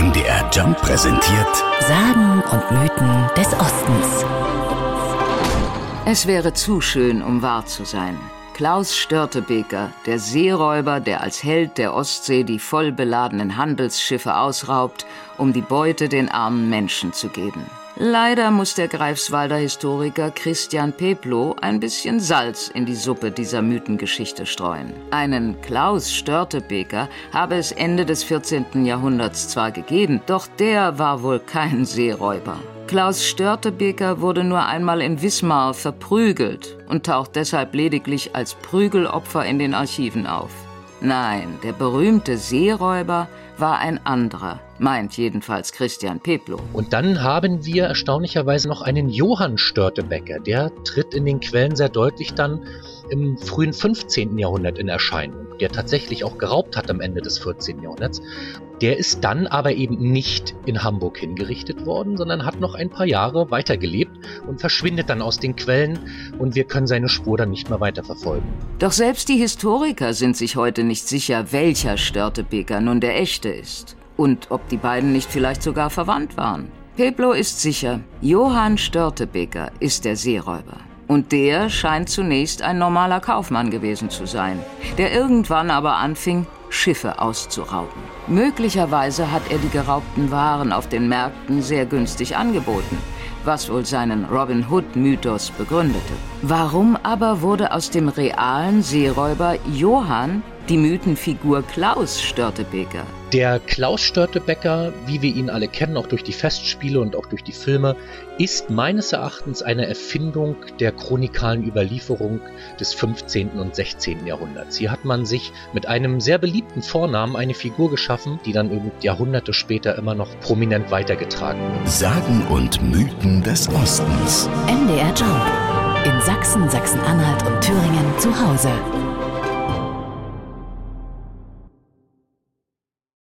MDR Jump präsentiert Sagen und Mythen des Ostens. Es wäre zu schön, um wahr zu sein. Klaus Störtebeker, der Seeräuber, der als Held der Ostsee die voll beladenen Handelsschiffe ausraubt, um die Beute den armen Menschen zu geben. Leider muss der Greifswalder Historiker Christian Peplow ein bisschen Salz in die Suppe dieser Mythengeschichte streuen. Einen Klaus Störtebeker habe es Ende des 14. Jahrhunderts zwar gegeben, doch der war wohl kein Seeräuber. Klaus Störtebeker wurde nur einmal in Wismar verprügelt und taucht deshalb lediglich als Prügelopfer in den Archiven auf. Nein, der berühmte Seeräuber war ein anderer, meint jedenfalls Christian Peplow. Und dann haben wir erstaunlicherweise noch einen Johann Störtebecker. Der tritt in den Quellen sehr deutlich dann im frühen 15. Jahrhundert in Erscheinung, der tatsächlich auch geraubt hat am Ende des 14. Jahrhunderts. Der ist dann aber eben nicht in Hamburg hingerichtet worden, sondern hat noch ein paar Jahre weitergelebt und verschwindet dann aus den Quellen und wir können seine Spur dann nicht mehr weiterverfolgen. Doch selbst die Historiker sind sich heute nicht sicher, welcher Störtebeker nun der echte ist und ob die beiden nicht vielleicht sogar verwandt waren. Peplo ist sicher, Johann Störtebeker ist der Seeräuber. Und der scheint zunächst ein normaler Kaufmann gewesen zu sein, der irgendwann aber anfing, Schiffe auszurauben. Möglicherweise hat er die geraubten Waren auf den Märkten sehr günstig angeboten, was wohl seinen Robin Hood-Mythos begründete. Warum aber wurde aus dem realen Seeräuber Johann die Mythenfigur Klaus Störtebeker? Der Klaus Störtebecker, wie wir ihn alle kennen, auch durch die Festspiele und auch durch die Filme, ist meines Erachtens eine Erfindung der chronikalen Überlieferung des 15. und 16. Jahrhunderts. Hier hat man sich mit einem sehr beliebten Vornamen eine Figur geschaffen, die dann Jahrhunderte später immer noch prominent weitergetragen wird. Sagen und Mythen des Ostens. MDR Jump. In Sachsen, Sachsen-Anhalt und Thüringen zu Hause.